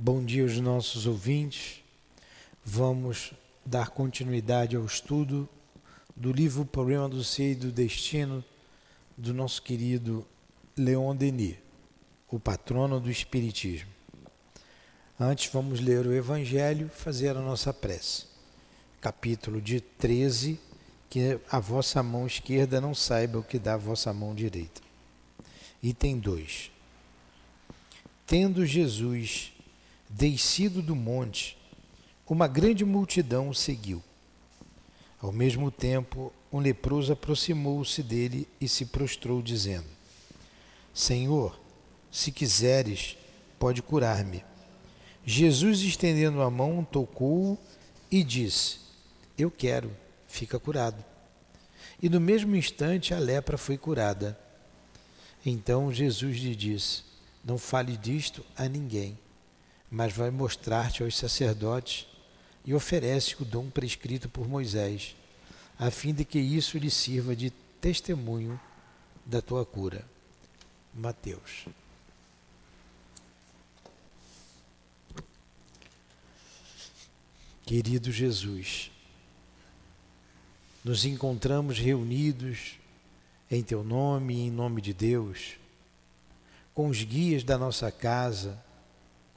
Bom dia aos nossos ouvintes. Vamos dar continuidade ao estudo do livro Problema do Ser e do Destino do nosso querido Leon Denis, o patrono do Espiritismo. Antes vamos ler o Evangelho, fazer a nossa prece. Capítulo de 13, que a vossa mão esquerda não saiba o que dá a vossa mão direita. Item 2. Tendo Jesus descido do monte, uma grande multidão o seguiu. Ao mesmo tempo, um leproso aproximou-se dele e se prostrou, dizendo: Senhor, se quiseres, pode curar-me. Jesus, estendendo a mão, tocou-o e disse: Eu quero, fica curado. E no mesmo instante a lepra foi curada. Então Jesus lhe disse: Não fale disto a ninguém, mas vai mostrar-te aos sacerdotes e oferece o dom prescrito por Moisés, a fim de que isso lhe sirva de testemunho da tua cura. Mateus. Querido Jesus, nos encontramos reunidos em teu nome e em nome de Deus, com os guias da nossa casa,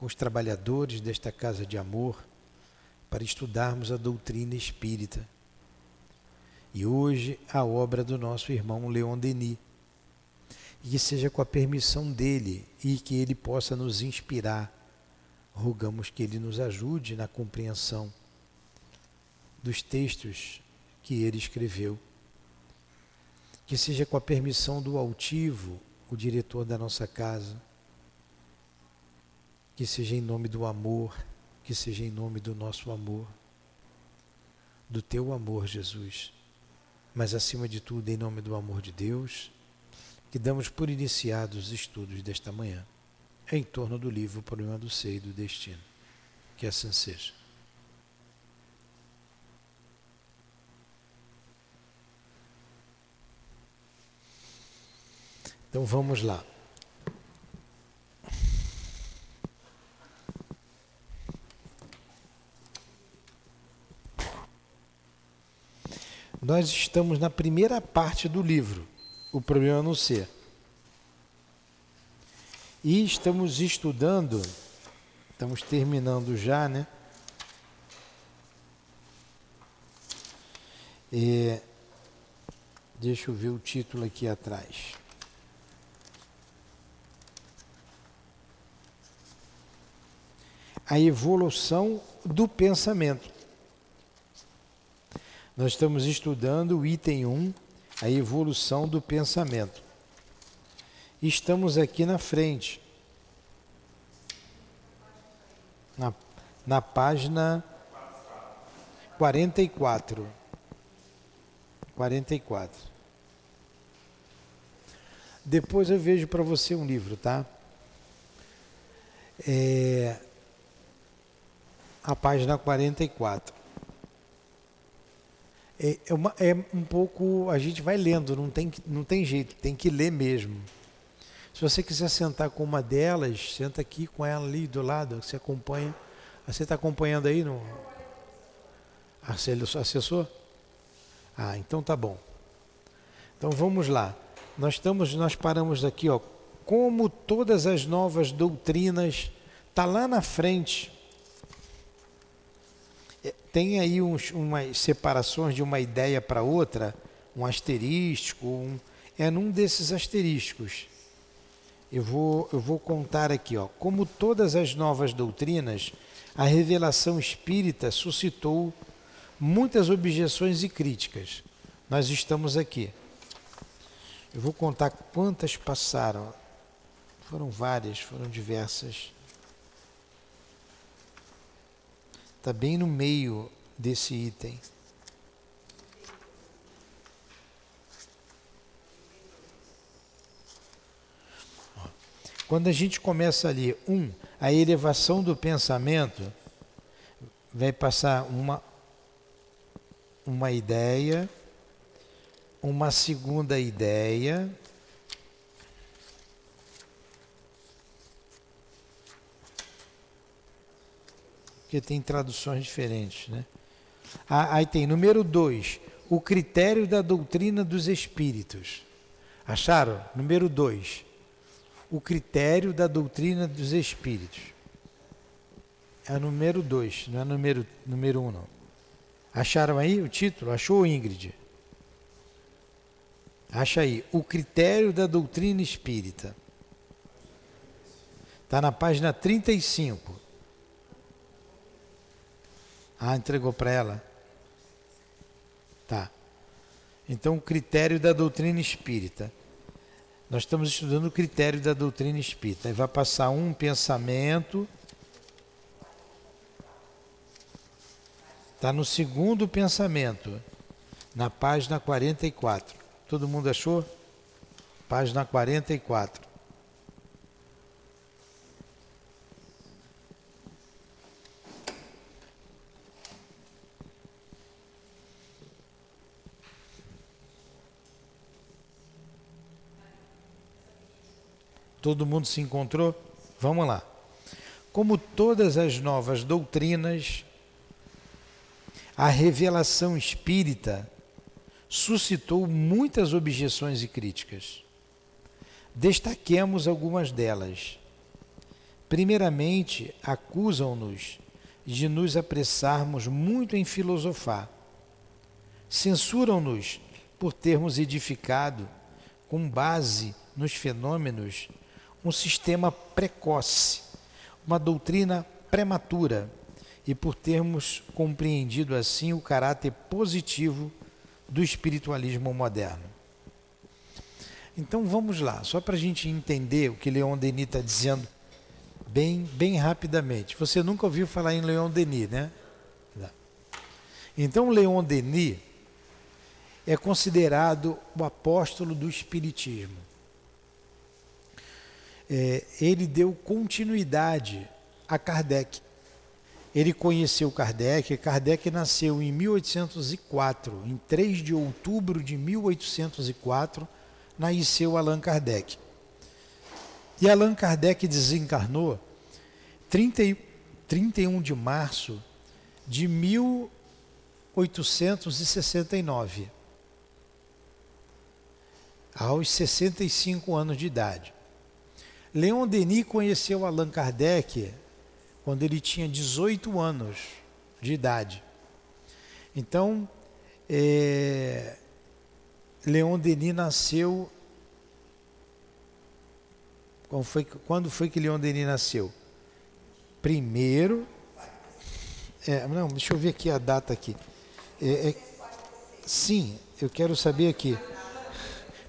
com os trabalhadores desta casa de amor para estudarmos a doutrina espírita. E hoje a obra do nosso irmão Leon Denis. E que seja com a permissão dele e que ele possa nos inspirar. Rogamos que ele nos ajude na compreensão dos textos que ele escreveu. Que seja com a permissão do altivo, o diretor da nossa casa. Que seja em nome do amor que seja em nome do nosso amor, do teu amor, Jesus, mas acima de tudo, em nome do amor de Deus, que damos por iniciados os estudos desta manhã, em torno do livro Problema do Ser e do Destino. Que assim seja. Então vamos lá. Nós estamos na primeira parte do livro, O Problema no Ser. E estamos estudando, estamos terminando já, né? E, deixa eu ver o título aqui atrás. A evolução do pensamento. Nós estamos estudando o item 1, a evolução do pensamento. Estamos aqui na frente, na, na página 44. 44. Depois eu vejo para você um livro, tá? É, a página 44 é, é, uma, é um pouco. A gente vai lendo, não tem, não tem jeito, tem que ler mesmo. Se você quiser sentar com uma delas, senta aqui com ela ali do lado, você acompanha. Você está acompanhando aí no. Assessor? Ah, então tá bom. Então vamos lá. Nós estamos, nós paramos aqui, ó. Como todas as novas doutrinas, tá lá na frente tem aí uns, umas separações de uma ideia para outra, um asterístico, um, é num desses asterísticos. Eu vou, eu vou contar aqui, ó. Como todas as novas doutrinas, a revelação espírita suscitou muitas objeções e críticas. Nós estamos aqui. Eu vou contar quantas passaram. Foram várias, foram diversas. Está bem no meio desse item. Quando a gente começa ali, um, a elevação do pensamento, vai passar uma, uma ideia, uma segunda ideia, porque tem traduções diferentes. Né? Ah, aí tem número 2, o critério da doutrina dos espíritos. Acharam? Número 2, o critério da doutrina dos espíritos. É número 2, não é número 1, número um, não. Acharam aí o título? Achou, Ingrid? Acha aí, o critério da doutrina espírita. Está na página 35. Ah, entregou para ela? Tá. Então, o critério da doutrina espírita. Nós estamos estudando o critério da doutrina espírita. Aí vai passar um pensamento. Está no segundo pensamento, na página 44. Todo mundo achou? Página 44. Todo mundo se encontrou? Vamos lá. Como todas as novas doutrinas, a revelação espírita suscitou muitas objeções e críticas. Destaquemos algumas delas. Primeiramente, acusam-nos de nos apressarmos muito em filosofar. Censuram-nos por termos edificado, com base nos fenômenos, um sistema precoce, uma doutrina prematura, e por termos compreendido assim o caráter positivo do espiritualismo moderno. Então vamos lá, só para a gente entender o que Leon Denis está dizendo bem, bem rapidamente. Você nunca ouviu falar em Leon Denis, né? Então Leon Denis é considerado o apóstolo do espiritismo. É, ele deu continuidade a Kardec. Ele conheceu Kardec. Kardec nasceu em 1804. Em 3 de outubro de 1804, nasceu Allan Kardec. E Allan Kardec desencarnou 30, 31 de março de 1869, aos 65 anos de idade. Leon Denis conheceu Allan Kardec quando ele tinha 18 anos de idade. Então, é, Leon Denis nasceu. Quando foi, quando foi que Leon Denis nasceu? Primeiro. É, não, deixa eu ver aqui a data aqui. É, é, sim, eu quero saber aqui.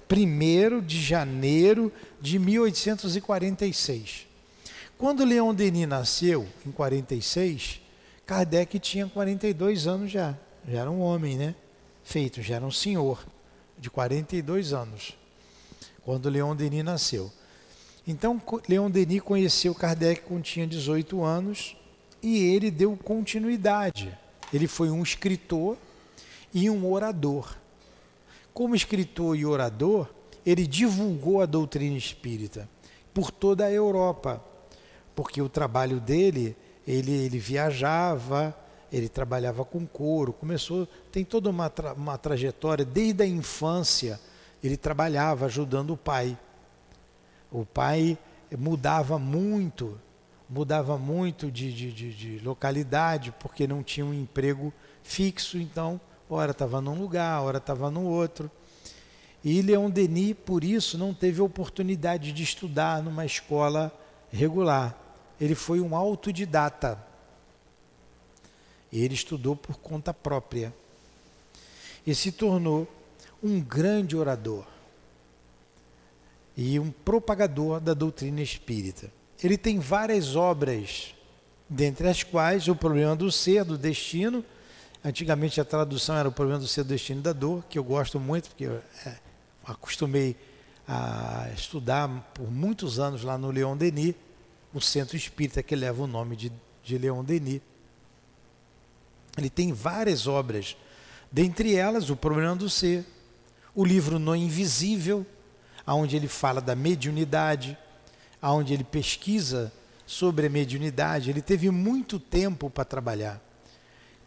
Primeiro de janeiro de 1846. Quando Leon Denis nasceu, em 46, Kardec tinha 42 anos já. Já era um homem, né? Feito, já era um senhor de 42 anos. Quando Leon Denis nasceu. Então, Leon Denis conheceu Kardec quando tinha 18 anos e ele deu continuidade. Ele foi um escritor e um orador. Como escritor e orador, ele divulgou a doutrina espírita por toda a Europa porque o trabalho dele, ele, ele viajava, ele trabalhava com couro, começou, tem toda uma, tra, uma trajetória, desde a infância, ele trabalhava ajudando o pai. O pai mudava muito, mudava muito de, de, de, de localidade, porque não tinha um emprego fixo, então, hora estava num lugar, hora estava no outro. E Leon Denis, por isso, não teve oportunidade de estudar numa escola regular ele foi um autodidata. Ele estudou por conta própria e se tornou um grande orador e um propagador da doutrina espírita. Ele tem várias obras, dentre as quais O Problema do Ser, do Destino. Antigamente a tradução era O Problema do Ser, do Destino e da Dor, que eu gosto muito, porque é, acostumei a estudar por muitos anos lá no Leon Denis o centro espírita que leva o nome de, de Leon Denis. Ele tem várias obras, dentre elas O Problema do Ser, o livro No Invisível, onde ele fala da mediunidade, onde ele pesquisa sobre a mediunidade, ele teve muito tempo para trabalhar.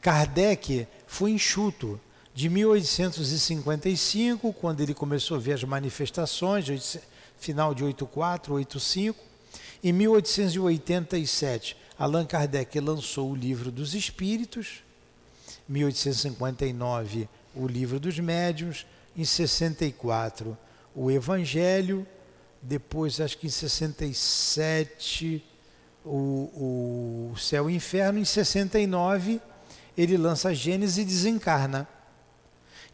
Kardec foi enxuto. De 1855, quando ele começou a ver as manifestações, final de 84, 85, em 1887, Allan Kardec lançou o Livro dos Espíritos, 1859, o Livro dos Médiuns, em 64, o Evangelho, depois, acho que em 67, o, o Céu e o Inferno, em 69, ele lança a Gênesis e desencarna.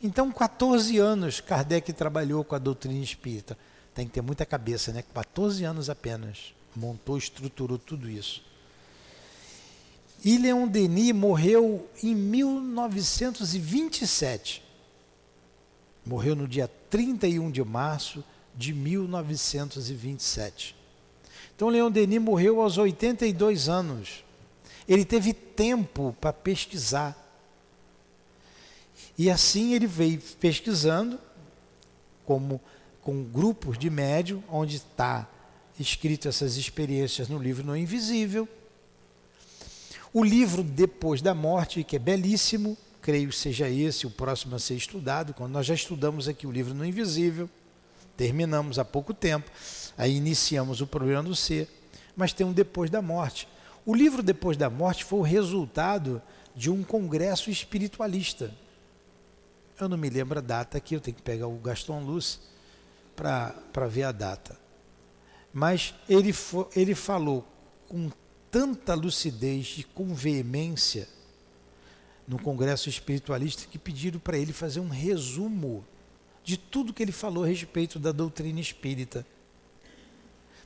Então, 14 anos Kardec trabalhou com a doutrina espírita. Tem que ter muita cabeça, né? 14 anos apenas. Montou, estruturou tudo isso. E Leon Denis morreu em 1927. Morreu no dia 31 de março de 1927. Então, Leon Denis morreu aos 82 anos. Ele teve tempo para pesquisar. E assim ele veio pesquisando, como com grupos de médium, onde está escrito essas experiências no livro No Invisível. O livro Depois da Morte, que é belíssimo, creio que seja esse o próximo a ser estudado, quando nós já estudamos aqui o livro No Invisível, terminamos há pouco tempo, aí iniciamos o problema do ser, mas tem um Depois da Morte. O livro Depois da Morte foi o resultado de um congresso espiritualista. Eu não me lembro a data aqui, eu tenho que pegar o Gaston Luz para ver a data. Mas ele, ele falou com tanta lucidez e com veemência no congresso espiritualista que pediram para ele fazer um resumo de tudo que ele falou a respeito da doutrina espírita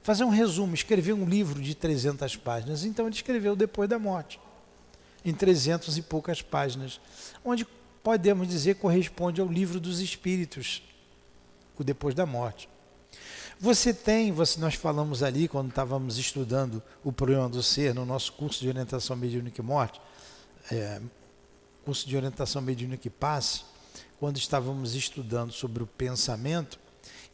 fazer um resumo, escrever um livro de 300 páginas. Então ele escreveu depois da morte, em 300 e poucas páginas, onde podemos dizer corresponde ao livro dos Espíritos, o depois da morte. Você tem, você, nós falamos ali quando estávamos estudando o problema do ser no nosso curso de orientação mediúnica e morte, é, curso de orientação mediúnica e passe, quando estávamos estudando sobre o pensamento,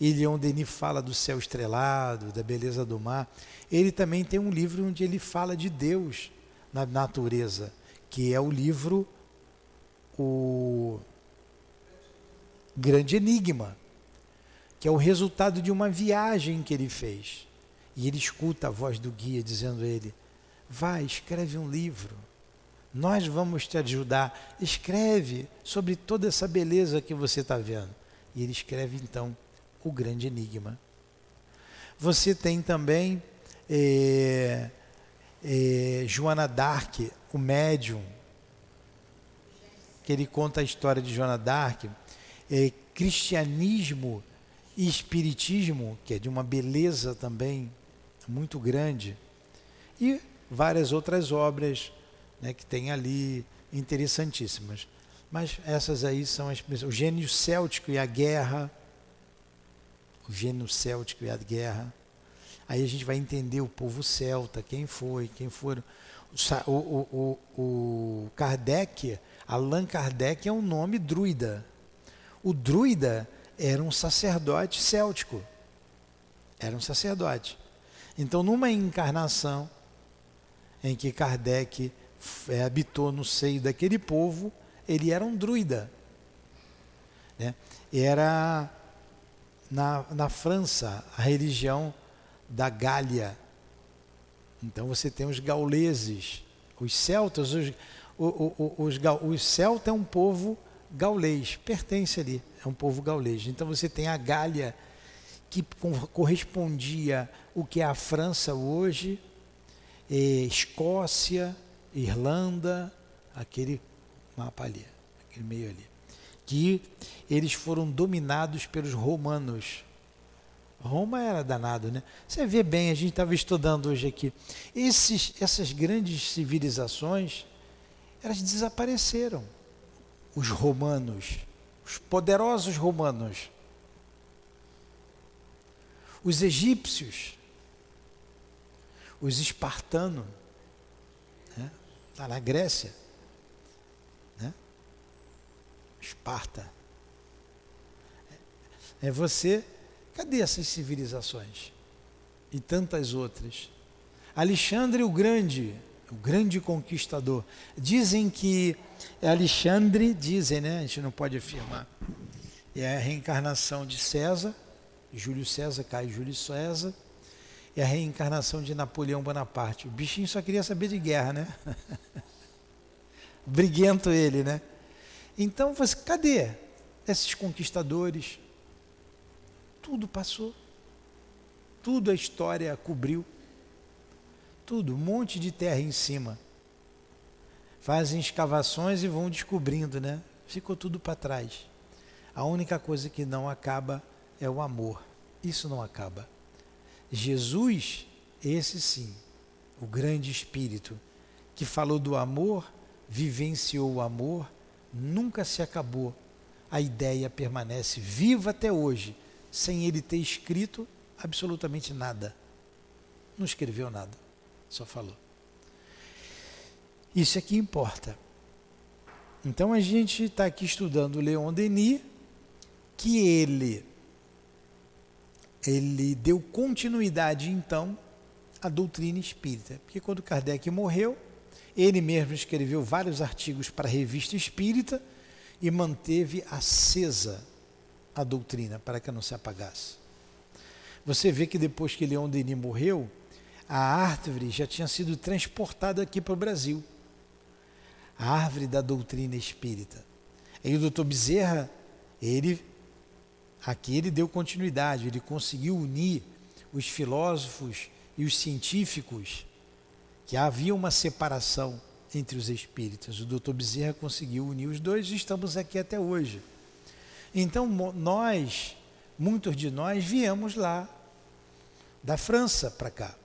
e Leon Denis fala do céu estrelado, da beleza do mar. Ele também tem um livro onde ele fala de Deus na natureza, que é o livro O Grande Enigma, que é o resultado de uma viagem que ele fez. E ele escuta a voz do guia dizendo a ele: Vai, escreve um livro. Nós vamos te ajudar. Escreve sobre toda essa beleza que você está vendo. E ele escreve então o grande enigma. Você tem também é, é, Joana Dark, o médium, que ele conta a história de Joana Dark, é, cristianismo e espiritismo, que é de uma beleza também muito grande, e várias outras obras né, que tem ali interessantíssimas. Mas essas aí são as o gênio céltico e a guerra o gênio céltico e a guerra. Aí a gente vai entender o povo celta, quem foi, quem foram. O, o, o, o Kardec, Allan Kardec é um nome druida. O druida era um sacerdote céltico. Era um sacerdote. Então, numa encarnação em que Kardec é, habitou no seio daquele povo, ele era um druida. Né? Era na, na França a religião da Gália. Então você tem os gauleses, os celtas, os, os, os, os celtas é um povo gaulês, pertence ali, é um povo gaulês. Então você tem a Gália, que correspondia o que é a França hoje, Escócia, Irlanda, aquele mapa ali, aquele meio ali que eles foram dominados pelos romanos. Roma era danado, né? Você vê bem, a gente estava estudando hoje aqui. Esses, essas grandes civilizações, elas desapareceram. Os romanos, os poderosos romanos, os egípcios, os espartanos, né? lá na Grécia, Esparta. É você. Cadê essas civilizações? E tantas outras. Alexandre o Grande, o grande conquistador. Dizem que é Alexandre, dizem, né? A gente não pode afirmar. É a reencarnação de César, Júlio César cai Júlio César, e a reencarnação de Napoleão Bonaparte. O bichinho só queria saber de guerra, né? Briguento ele, né? Então, você, cadê esses conquistadores? Tudo passou. Tudo a história cobriu. Tudo, um monte de terra em cima. Fazem escavações e vão descobrindo, né? Ficou tudo para trás. A única coisa que não acaba é o amor. Isso não acaba. Jesus, esse sim, o grande espírito, que falou do amor, vivenciou o amor, nunca se acabou. A ideia permanece viva até hoje, sem ele ter escrito absolutamente nada. Não escreveu nada, só falou. Isso é que importa. Então a gente está aqui estudando Leon Denis, que ele ele deu continuidade então à doutrina espírita. Porque quando Kardec morreu, ele mesmo escreveu vários artigos para a revista espírita e manteve acesa a doutrina para que não se apagasse. Você vê que depois que Leon Denis morreu, a árvore já tinha sido transportada aqui para o Brasil. A árvore da doutrina espírita. E o doutor Bezerra, ele Aqui ele deu continuidade, ele conseguiu unir os filósofos e os científicos, que havia uma separação entre os espíritas. O doutor Bezerra conseguiu unir os dois e estamos aqui até hoje. Então, nós, muitos de nós, viemos lá, da França para cá.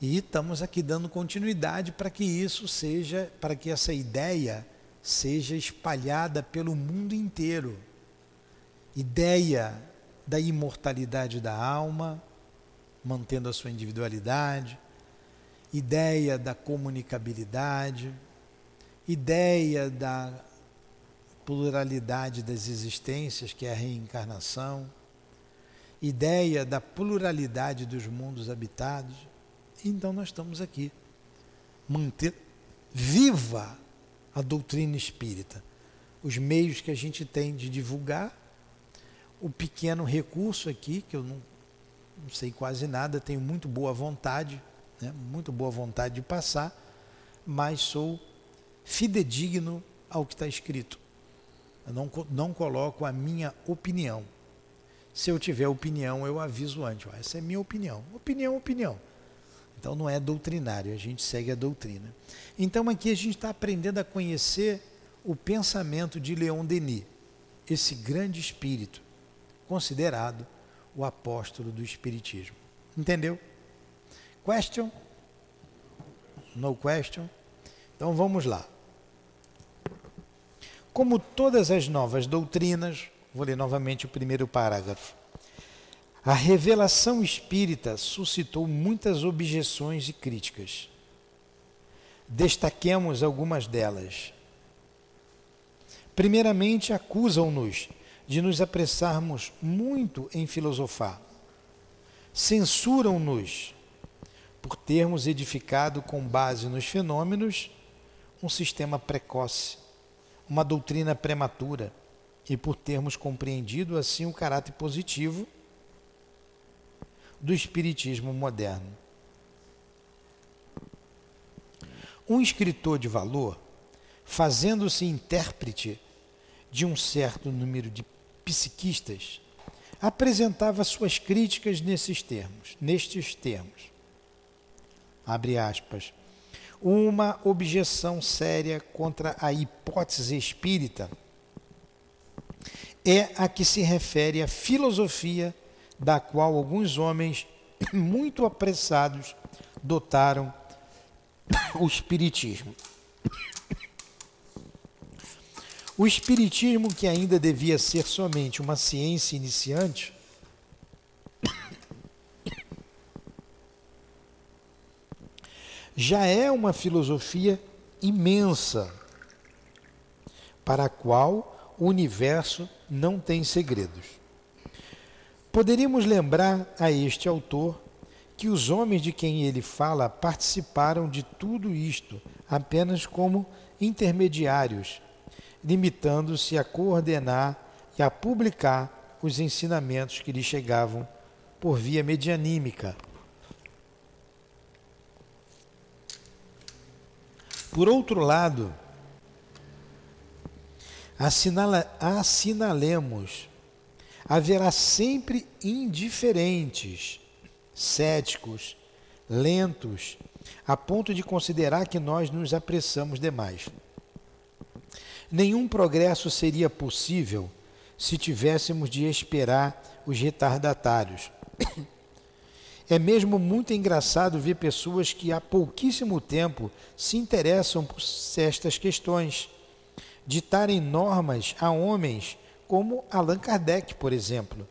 E estamos aqui dando continuidade para que isso seja, para que essa ideia seja espalhada pelo mundo inteiro. Ideia da imortalidade da alma, mantendo a sua individualidade, ideia da comunicabilidade, ideia da pluralidade das existências, que é a reencarnação, ideia da pluralidade dos mundos habitados. Então nós estamos aqui, manter viva a doutrina espírita. Os meios que a gente tem de divulgar, o pequeno recurso aqui, que eu não, não sei quase nada, tenho muito boa vontade, né, muito boa vontade de passar, mas sou fidedigno ao que está escrito. Eu não, não coloco a minha opinião. Se eu tiver opinião, eu aviso antes. Essa é minha opinião. Opinião, opinião. Então não é doutrinário, a gente segue a doutrina. Então aqui a gente está aprendendo a conhecer o pensamento de Leon Denis, esse grande espírito, considerado o apóstolo do Espiritismo. Entendeu? Question? No question? Então vamos lá. Como todas as novas doutrinas, vou ler novamente o primeiro parágrafo. A revelação espírita suscitou muitas objeções e críticas. Destaquemos algumas delas. Primeiramente, acusam-nos de nos apressarmos muito em filosofar. Censuram-nos por termos edificado com base nos fenômenos um sistema precoce, uma doutrina prematura, e por termos compreendido assim o caráter positivo do espiritismo moderno. Um escritor de valor, fazendo-se intérprete de um certo número de psiquistas, apresentava suas críticas nesses termos, nestes termos. Abre aspas. Uma objeção séria contra a hipótese espírita é a que se refere à filosofia da qual alguns homens muito apressados dotaram o Espiritismo. O Espiritismo, que ainda devia ser somente uma ciência iniciante, já é uma filosofia imensa, para a qual o universo não tem segredos. Poderíamos lembrar a este autor que os homens de quem ele fala participaram de tudo isto apenas como intermediários, limitando-se a coordenar e a publicar os ensinamentos que lhe chegavam por via medianímica. Por outro lado, assinala, assinalemos, haverá sempre indiferentes, céticos, lentos, a ponto de considerar que nós nos apressamos demais. Nenhum progresso seria possível se tivéssemos de esperar os retardatários. É mesmo muito engraçado ver pessoas que há pouquíssimo tempo se interessam por estas questões ditarem normas a homens como Allan Kardec, por exemplo,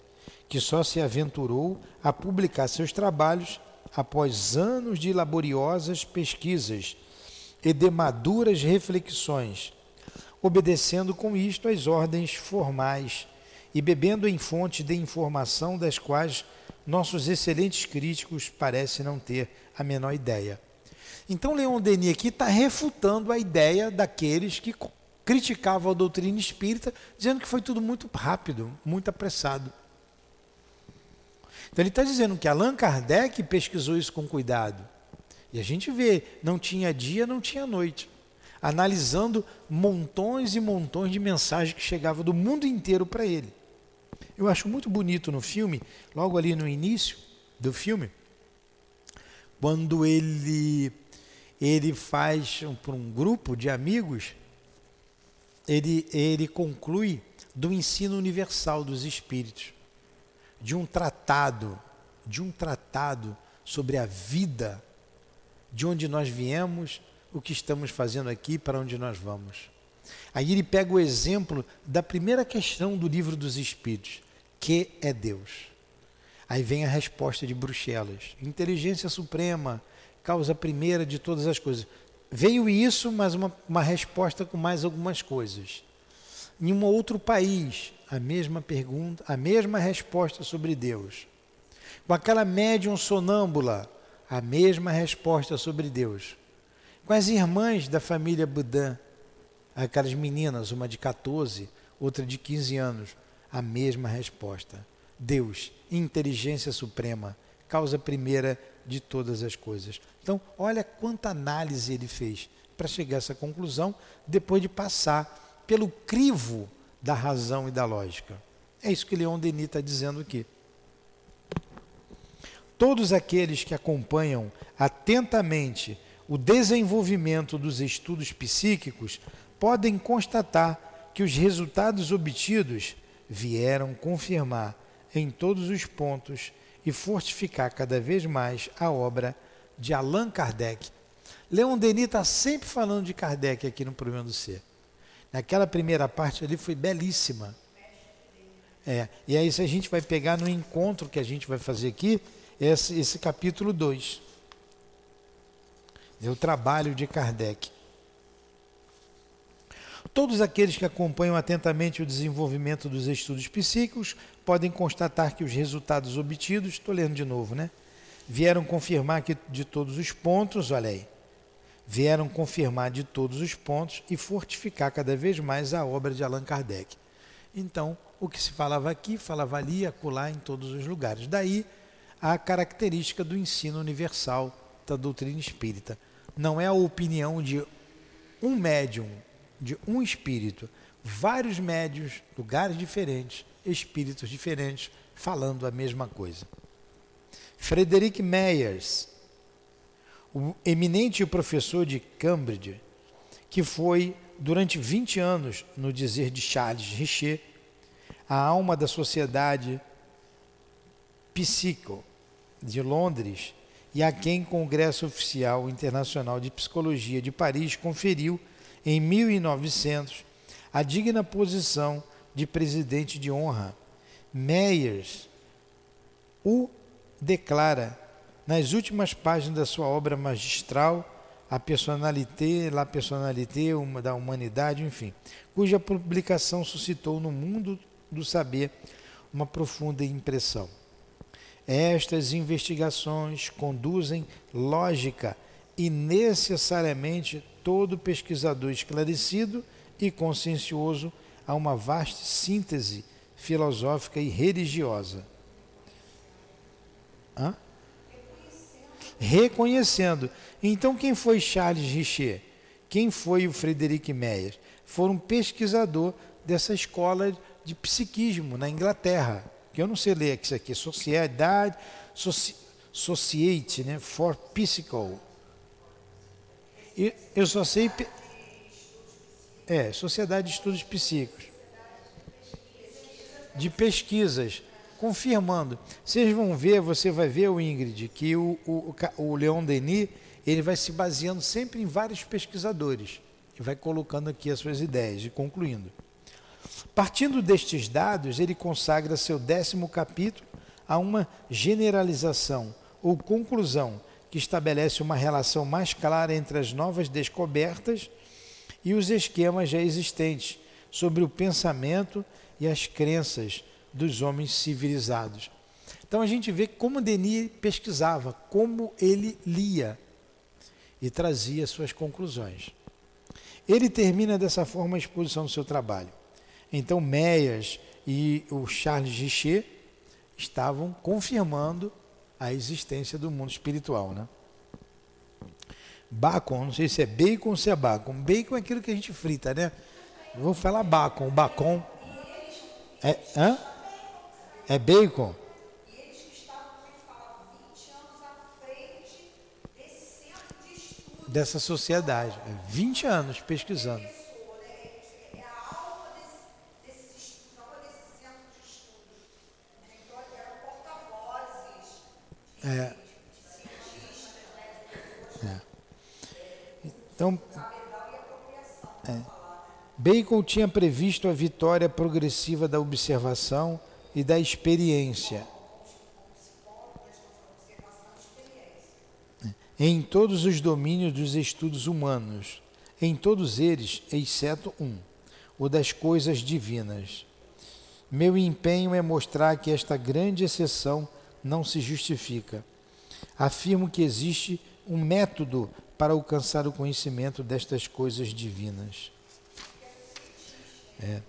que só se aventurou a publicar seus trabalhos após anos de laboriosas pesquisas e de maduras reflexões, obedecendo com isto às ordens formais e bebendo em fontes de informação das quais nossos excelentes críticos parecem não ter a menor ideia. Então, Leon Denis aqui está refutando a ideia daqueles que criticava a doutrina espírita, dizendo que foi tudo muito rápido, muito apressado. Então ele está dizendo que Allan Kardec pesquisou isso com cuidado. E a gente vê, não tinha dia, não tinha noite. Analisando montões e montões de mensagens que chegavam do mundo inteiro para ele. Eu acho muito bonito no filme, logo ali no início do filme, quando ele ele faz para um grupo de amigos ele, ele conclui do ensino universal dos espíritos, de um tratado, de um tratado sobre a vida, de onde nós viemos, o que estamos fazendo aqui, para onde nós vamos. Aí ele pega o exemplo da primeira questão do livro dos Espíritos, que é Deus. Aí vem a resposta de Bruxelas: inteligência suprema, causa primeira de todas as coisas. Veio isso, mas uma, uma resposta com mais algumas coisas. Em um outro país, a mesma pergunta, a mesma resposta sobre Deus. Com aquela médium sonâmbula, a mesma resposta sobre Deus. Com as irmãs da família Budã, aquelas meninas, uma de 14, outra de 15 anos, a mesma resposta. Deus, inteligência suprema, causa primeira de todas as coisas. Então, olha quanta análise ele fez para chegar a essa conclusão, depois de passar pelo crivo da razão e da lógica. É isso que Leon Denis está dizendo aqui. Todos aqueles que acompanham atentamente o desenvolvimento dos estudos psíquicos podem constatar que os resultados obtidos vieram confirmar em todos os pontos e fortificar cada vez mais a obra de Allan Kardec. Leon Denis está sempre falando de Kardec aqui no Problema do Ser. Naquela primeira parte ali foi belíssima. É, e aí se a gente vai pegar no encontro que a gente vai fazer aqui, esse, esse capítulo 2. É o trabalho de Kardec. Todos aqueles que acompanham atentamente o desenvolvimento dos estudos psíquicos podem constatar que os resultados obtidos, estou lendo de novo, né? Vieram confirmar que de todos os pontos, olha aí, vieram confirmar de todos os pontos e fortificar cada vez mais a obra de Allan Kardec. Então, o que se falava aqui, falava ali, acolá, em todos os lugares. Daí a característica do ensino universal da doutrina espírita. Não é a opinião de um médium de um espírito, vários médios, lugares diferentes, espíritos diferentes, falando a mesma coisa. Frederick Meyers, o eminente professor de Cambridge, que foi durante 20 anos, no dizer de Charles Richer, a alma da sociedade psico de Londres e a quem o Congresso Oficial Internacional de Psicologia de Paris conferiu em 1900, a digna posição de presidente de honra. Meyers o declara nas últimas páginas da sua obra magistral, A Personalité, La Personalité da Humanidade, enfim, cuja publicação suscitou no mundo do saber uma profunda impressão. Estas investigações conduzem lógica e necessariamente todo pesquisador esclarecido e consciencioso a uma vasta síntese filosófica e religiosa. Hã? Reconhecendo. Então, quem foi Charles Richer? Quem foi o Frederic Meyer? Foram um pesquisador dessa escola de psiquismo na Inglaterra. Que eu não sei ler isso aqui, Sociedade Soci, Society né, for Psychical. Eu só sei. É, Sociedade de Estudos Psíquicos. De pesquisas, confirmando. Vocês vão ver, você vai ver, o Ingrid, que o, o, o Leon Denis ele vai se baseando sempre em vários pesquisadores e vai colocando aqui as suas ideias e concluindo. Partindo destes dados, ele consagra seu décimo capítulo a uma generalização ou conclusão que estabelece uma relação mais clara entre as novas descobertas e os esquemas já existentes sobre o pensamento e as crenças dos homens civilizados. Então a gente vê como Denis pesquisava, como ele lia e trazia suas conclusões. Ele termina dessa forma a exposição do seu trabalho. Então Meyers e o Charles Richer estavam confirmando a existência do mundo espiritual, né? Bacon, não sei se é bacon ou se é bacon. Bacon é aquilo que a gente frita, né? Vou falar bacon, bacon. É, hã? É bacon? dessa sociedade. 20 anos pesquisando. É. é. Então, é. Bacon tinha previsto a vitória progressiva da observação e da experiência em todos os domínios dos estudos humanos, em todos eles, exceto um, o das coisas divinas. Meu empenho é mostrar que esta grande exceção não se justifica. Afirmo que existe um método para alcançar o conhecimento destas coisas divinas. É.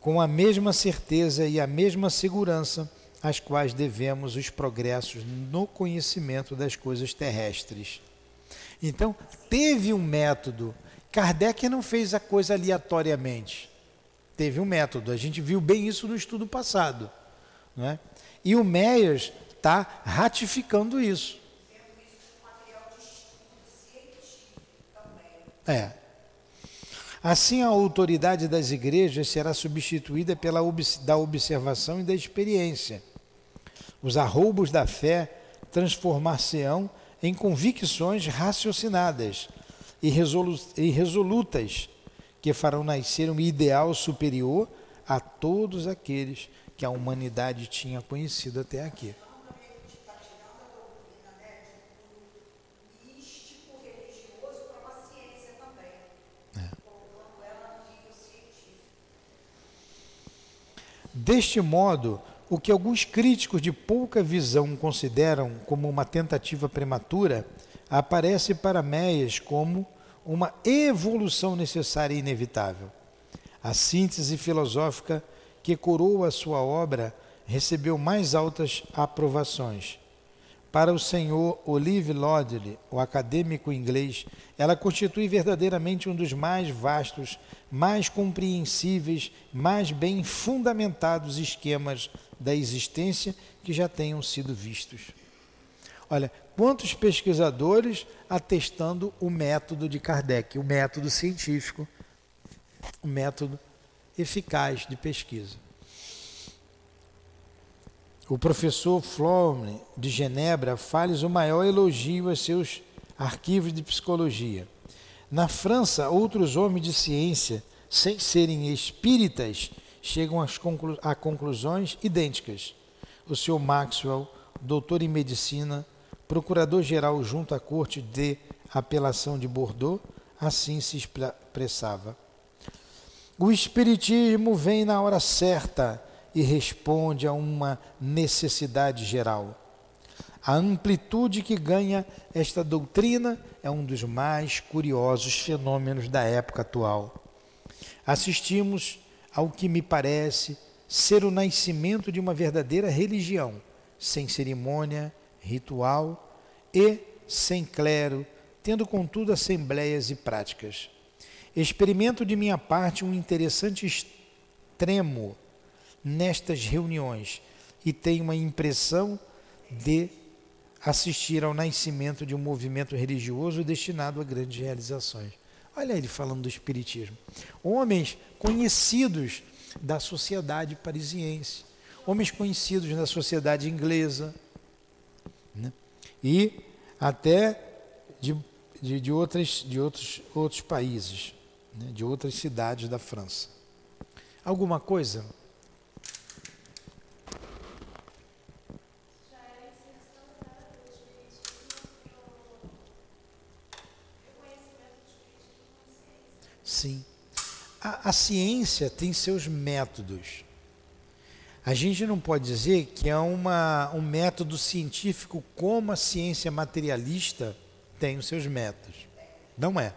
Com a mesma certeza e a mesma segurança às quais devemos os progressos no conhecimento das coisas terrestres. Então, teve um método. Kardec não fez a coisa aleatoriamente. Teve um método. A gente viu bem isso no estudo passado. Não é? E o Meyers está ratificando isso. É. Assim, a autoridade das igrejas será substituída pela da observação e da experiência. Os arroubos da fé transformar-se-ão em convicções raciocinadas e, resolu resolutas que farão nascer um ideal superior a todos aqueles que a humanidade tinha conhecido até aqui. Deste modo, o que alguns críticos de pouca visão consideram como uma tentativa prematura, aparece para Meias como uma evolução necessária e inevitável. A síntese filosófica que coroa a sua obra recebeu mais altas aprovações. Para o senhor Olive Lodley, o acadêmico inglês, ela constitui verdadeiramente um dos mais vastos, mais compreensíveis, mais bem fundamentados esquemas da existência que já tenham sido vistos. Olha, quantos pesquisadores atestando o método de Kardec, o método científico, o método eficaz de pesquisa. O professor Florme de Genebra faz o maior elogio a seus arquivos de psicologia. Na França, outros homens de ciência, sem serem espíritas, chegam conclu a conclusões idênticas. O senhor Maxwell, doutor em medicina, procurador-geral junto à Corte de Apelação de Bordeaux, assim se expressava. O Espiritismo vem na hora certa e responde a uma necessidade geral. A amplitude que ganha esta doutrina é um dos mais curiosos fenômenos da época atual. Assistimos ao que me parece ser o nascimento de uma verdadeira religião, sem cerimônia, ritual e sem clero, tendo contudo assembleias e práticas. Experimento de minha parte um interessante extremo nestas reuniões e tenho uma impressão de assistir ao nascimento de um movimento religioso destinado a grandes realizações. Olha ele falando do Espiritismo. Homens conhecidos da sociedade parisiense, homens conhecidos da sociedade inglesa, né? e até de, de, de, outras, de outros, outros países, né? de outras cidades da França. Alguma coisa Sim. A, a, ciência tem seus métodos. A gente não pode dizer que é uma, um método científico como a ciência materialista tem os seus métodos. Não é.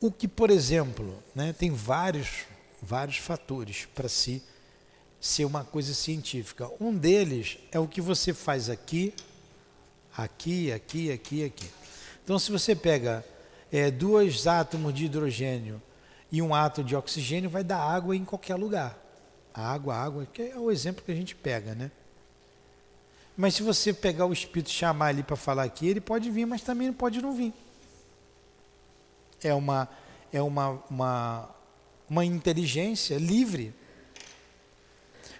O que, por exemplo, né, tem vários, vários fatores para se ser uma coisa científica. Um deles é o que você faz aqui, aqui, aqui, aqui, aqui. Então, se você pega é, dois átomos de hidrogênio e um átomo de oxigênio, vai dar água em qualquer lugar. Água, água, que é o exemplo que a gente pega, né? Mas se você pegar o espírito e chamar ele para falar aqui, ele pode vir, mas também pode não vir. É uma, é uma, uma, uma inteligência livre.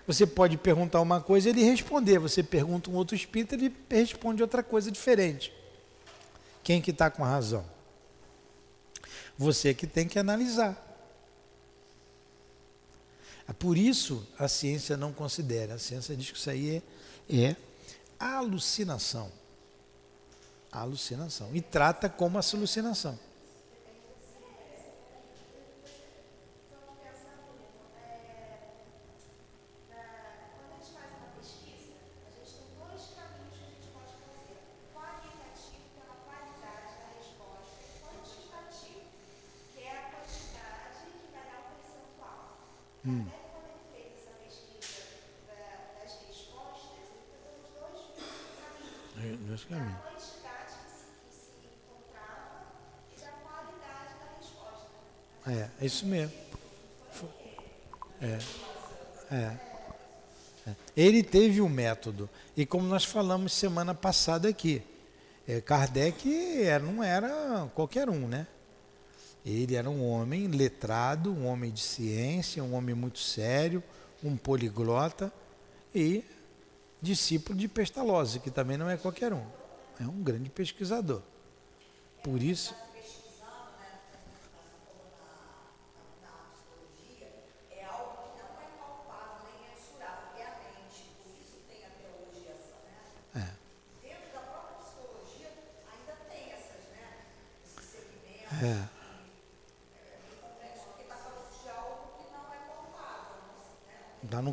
Você pode perguntar uma coisa e ele responder. Você pergunta um outro espírito, ele responde outra coisa diferente. Quem que está com razão? Você que tem que analisar. É por isso a ciência não considera. A ciência diz que isso aí é, é alucinação. Alucinação. E trata como alucinação. É, é isso mesmo. É, é, é. Ele teve um método. E como nós falamos semana passada aqui, é, Kardec era, não era qualquer um, né? Ele era um homem letrado, um homem de ciência, um homem muito sério, um poliglota e discípulo de Pestalozzi, que também não é qualquer um. É um grande pesquisador. Por isso.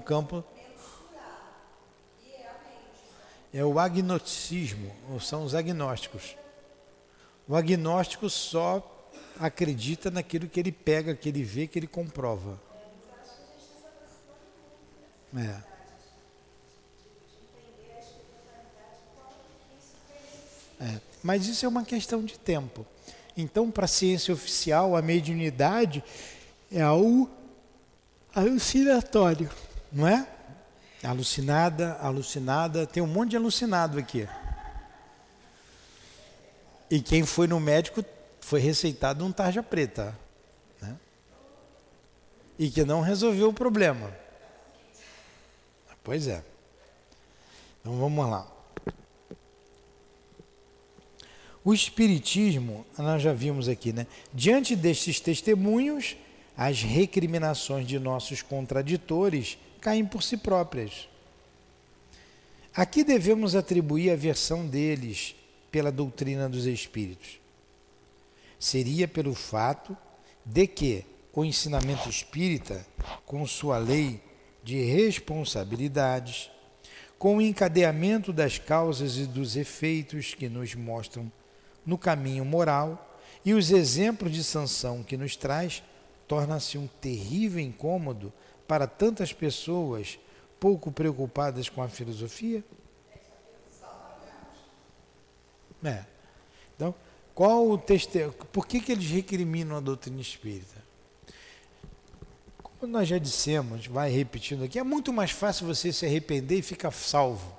Campo. É o agnosticismo, são os agnósticos. O agnóstico só acredita naquilo que ele pega, que ele vê, que ele comprova. É. É. Mas isso é uma questão de tempo. Então, para a ciência oficial, a mediunidade é algo alucinatório não é? Alucinada, alucinada, tem um monte de alucinado aqui. E quem foi no médico foi receitado um tarja preta. Né? E que não resolveu o problema. Pois é. Então vamos lá. O Espiritismo, nós já vimos aqui, né? Diante destes testemunhos, as recriminações de nossos contraditores caem por si próprias. Aqui devemos atribuir a versão deles pela doutrina dos espíritos. Seria pelo fato de que o ensinamento espírita, com sua lei de responsabilidades, com o encadeamento das causas e dos efeitos que nos mostram no caminho moral e os exemplos de sanção que nos traz, torna-se um terrível incômodo para tantas pessoas pouco preocupadas com a filosofia? É. Então, qual o testemunho? Por que, que eles recriminam a doutrina espírita? Como nós já dissemos, vai repetindo aqui, é muito mais fácil você se arrepender e ficar salvo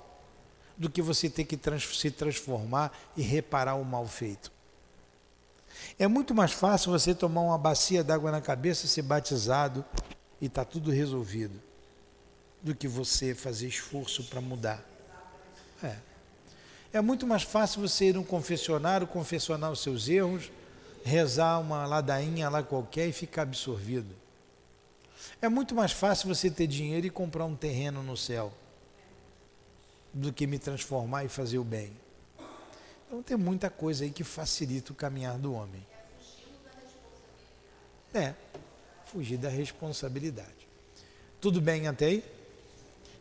do que você ter que trans se transformar e reparar o mal feito. É muito mais fácil você tomar uma bacia d'água na cabeça, ser batizado e está tudo resolvido, do que você fazer esforço para mudar. É. É muito mais fácil você ir no confessionário, confessionar os seus erros, rezar uma ladainha lá qualquer e ficar absorvido. É muito mais fácil você ter dinheiro e comprar um terreno no céu do que me transformar e fazer o bem. Então tem muita coisa aí que facilita o caminhar do homem. É, fugir da responsabilidade. Tudo bem até aí?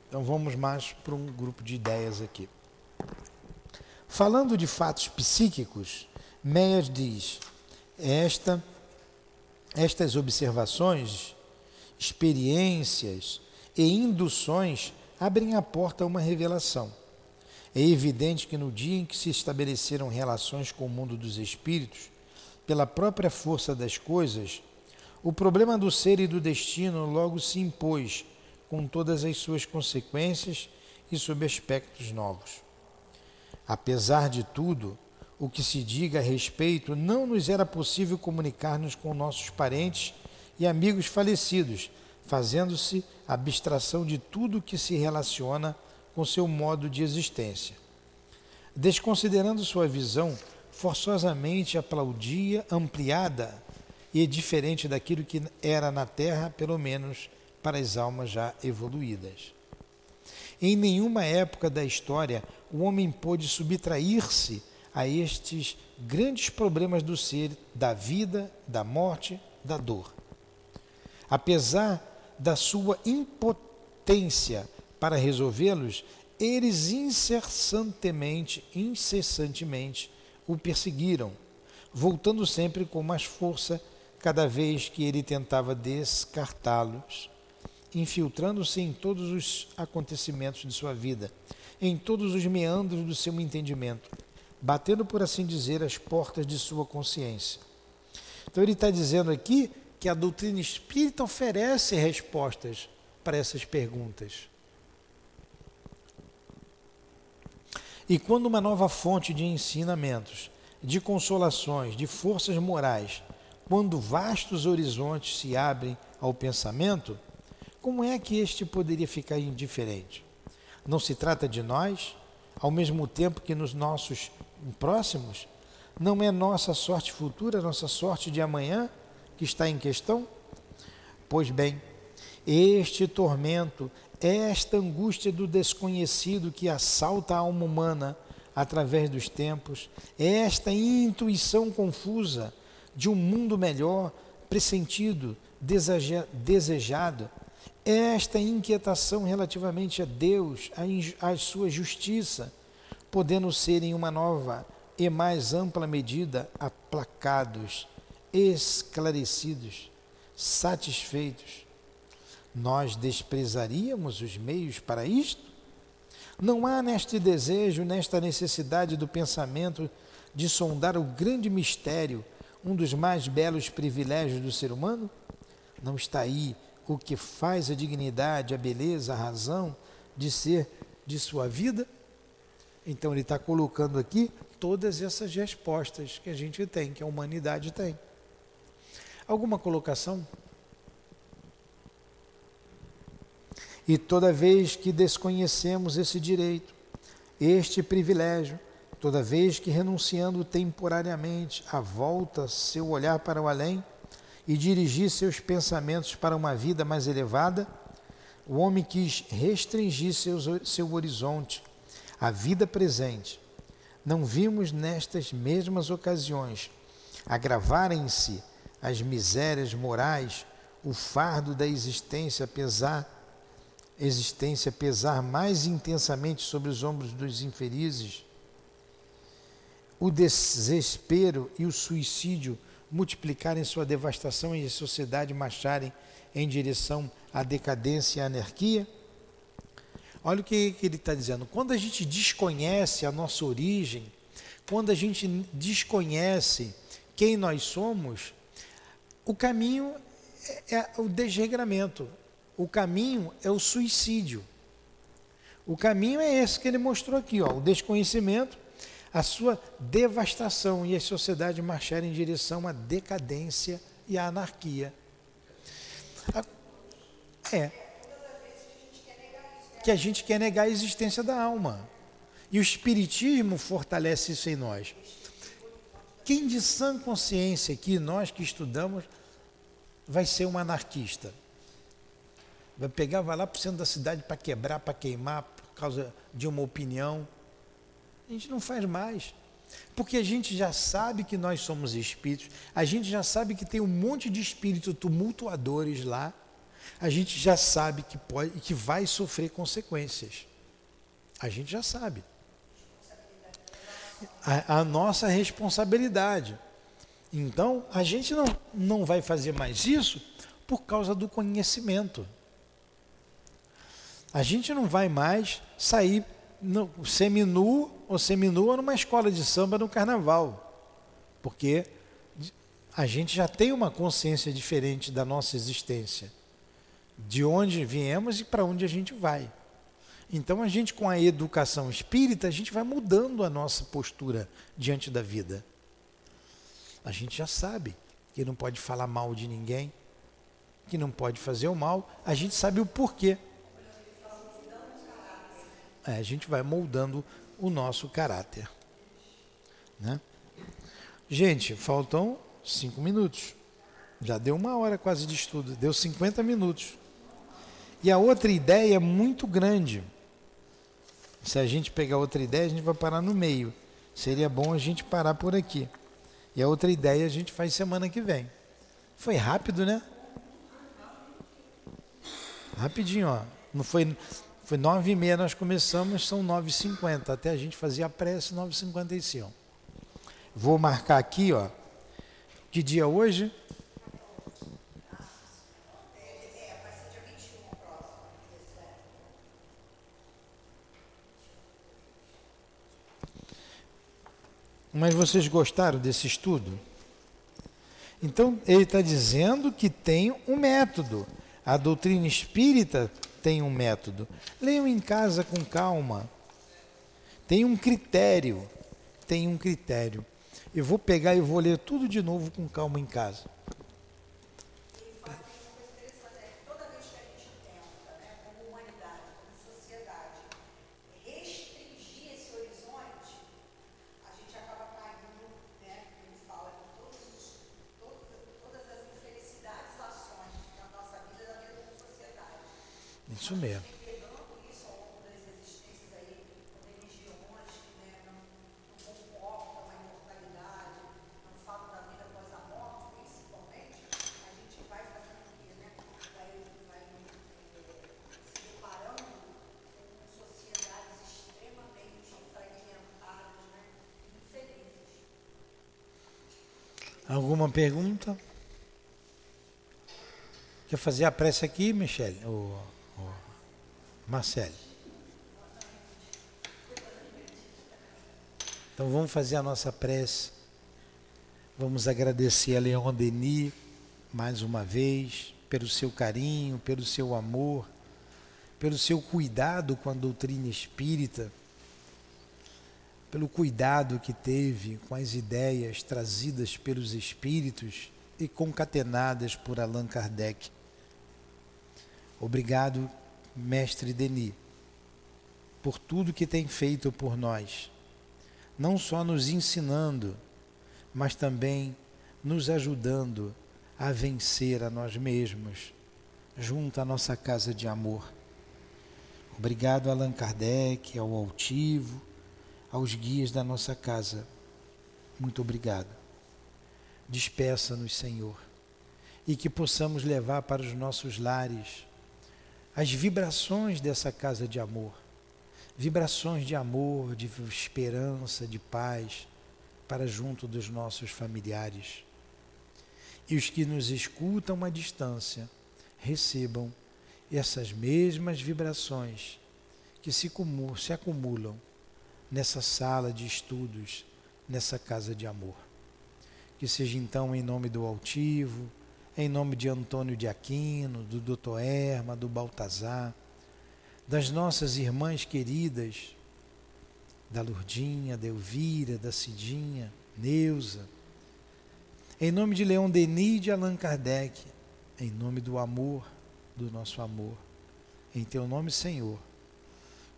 Então vamos mais para um grupo de ideias aqui. Falando de fatos psíquicos, Meyers diz: esta, estas observações experiências e induções abrem a porta a uma revelação. É evidente que no dia em que se estabeleceram relações com o mundo dos espíritos, pela própria força das coisas, o problema do ser e do destino logo se impôs, com todas as suas consequências e sob aspectos novos. Apesar de tudo, o que se diga a respeito, não nos era possível comunicar-nos com nossos parentes e amigos falecidos, fazendo-se abstração de tudo que se relaciona com seu modo de existência. Desconsiderando sua visão, forçosamente aplaudia, ampliada e diferente daquilo que era na Terra, pelo menos para as almas já evoluídas. Em nenhuma época da história o homem pôde subtrair-se a estes grandes problemas do ser, da vida, da morte, da dor. Apesar da sua impotência para resolvê-los, eles incessantemente, incessantemente o perseguiram, voltando sempre com mais força cada vez que ele tentava descartá-los, infiltrando-se em todos os acontecimentos de sua vida, em todos os meandros do seu entendimento, batendo, por assim dizer, as portas de sua consciência. Então ele está dizendo aqui que a doutrina espírita oferece respostas para essas perguntas. E quando uma nova fonte de ensinamentos, de consolações, de forças morais, quando vastos horizontes se abrem ao pensamento, como é que este poderia ficar indiferente? Não se trata de nós, ao mesmo tempo que nos nossos próximos? Não é nossa sorte futura, nossa sorte de amanhã? que está em questão? Pois bem, este tormento, esta angústia do desconhecido que assalta a alma humana através dos tempos, esta intuição confusa de um mundo melhor, pressentido, desejado, esta inquietação relativamente a Deus, à sua justiça, podendo ser em uma nova e mais ampla medida aplacados esclarecidos, satisfeitos, nós desprezaríamos os meios para isto? Não há neste desejo, nesta necessidade do pensamento de sondar o grande mistério, um dos mais belos privilégios do ser humano? Não está aí o que faz a dignidade, a beleza, a razão de ser de sua vida? Então ele está colocando aqui todas essas respostas que a gente tem, que a humanidade tem. Alguma colocação? E toda vez que desconhecemos esse direito, este privilégio, toda vez que renunciando temporariamente a volta seu olhar para o além e dirigir seus pensamentos para uma vida mais elevada, o homem quis restringir seus, seu horizonte, a vida presente. Não vimos nestas mesmas ocasiões agravarem-se as misérias morais, o fardo da existência pesar existência pesar mais intensamente sobre os ombros dos infelizes, o desespero e o suicídio multiplicarem sua devastação e a sociedade marcharem em direção à decadência e à anarquia? Olha o que, que ele está dizendo. Quando a gente desconhece a nossa origem, quando a gente desconhece quem nós somos, o caminho é, é o desregramento, o caminho é o suicídio. O caminho é esse que ele mostrou aqui, ó, o desconhecimento, a sua devastação e a sociedade marchar em direção à decadência e à anarquia. É. Que a gente quer negar a existência da alma. E o Espiritismo fortalece isso em nós. Quem de sã consciência aqui, nós que estudamos, vai ser um anarquista? Vai pegar, vai lá para o centro da cidade para quebrar, para queimar, por causa de uma opinião. A gente não faz mais. Porque a gente já sabe que nós somos espíritos, a gente já sabe que tem um monte de espíritos tumultuadores lá, a gente já sabe que pode que vai sofrer consequências. A gente já sabe a, a nossa responsabilidade. Então, a gente não, não vai fazer mais isso por causa do conhecimento. A gente não vai mais sair no, seminu ou seminua numa escola de samba no carnaval, porque a gente já tem uma consciência diferente da nossa existência, de onde viemos e para onde a gente vai. Então a gente com a educação espírita, a gente vai mudando a nossa postura diante da vida. A gente já sabe que não pode falar mal de ninguém, que não pode fazer o mal, a gente sabe o porquê. É, a gente vai moldando o nosso caráter. Né? Gente, faltam cinco minutos. Já deu uma hora quase de estudo, deu 50 minutos. E a outra ideia é muito grande. Se a gente pegar outra ideia, a gente vai parar no meio. Seria bom a gente parar por aqui. E a outra ideia a gente faz semana que vem. Foi rápido, né? Rapidinho, ó. Não foi, foi nove e meia nós começamos, são nove e cinquenta. Até a gente fazia a prece, nove e cinquenta e cinco. Vou marcar aqui, ó. Que dia hoje? Mas vocês gostaram desse estudo? Então, ele está dizendo que tem um método. A doutrina espírita tem um método. Leiam em casa com calma. Tem um critério. Tem um critério. Eu vou pegar e vou ler tudo de novo com calma em casa. Isso mesmo. Alguma pergunta? Quer fazer a prece aqui, Michele? Marcele. Então vamos fazer a nossa prece. Vamos agradecer a Leon Denis mais uma vez pelo seu carinho, pelo seu amor, pelo seu cuidado com a doutrina espírita, pelo cuidado que teve com as ideias trazidas pelos espíritos e concatenadas por Allan Kardec. Obrigado Mestre Denis, por tudo que tem feito por nós, não só nos ensinando, mas também nos ajudando a vencer a nós mesmos, junto à nossa casa de amor. Obrigado Allan Kardec, ao Altivo, aos guias da nossa casa. Muito obrigado. Despeça-nos, Senhor, e que possamos levar para os nossos lares as vibrações dessa casa de amor. Vibrações de amor, de esperança, de paz para junto dos nossos familiares. E os que nos escutam à distância recebam essas mesmas vibrações que se, se acumulam nessa sala de estudos, nessa casa de amor. Que seja então em nome do altivo, em nome de Antônio de Aquino, do Dr. Erma, do Baltazar, das nossas irmãs queridas, da Lurdinha, da Elvira, da Cidinha, Neuza, em nome de Leon Denis e de Allan Kardec, em nome do amor, do nosso amor, em teu nome, Senhor,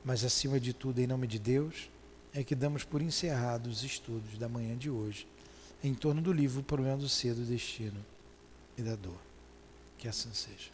mas acima de tudo, em nome de Deus, é que damos por encerrados os estudos da manhã de hoje, em torno do livro Problema do Cedo, Destino e da Dor. Que assim seja.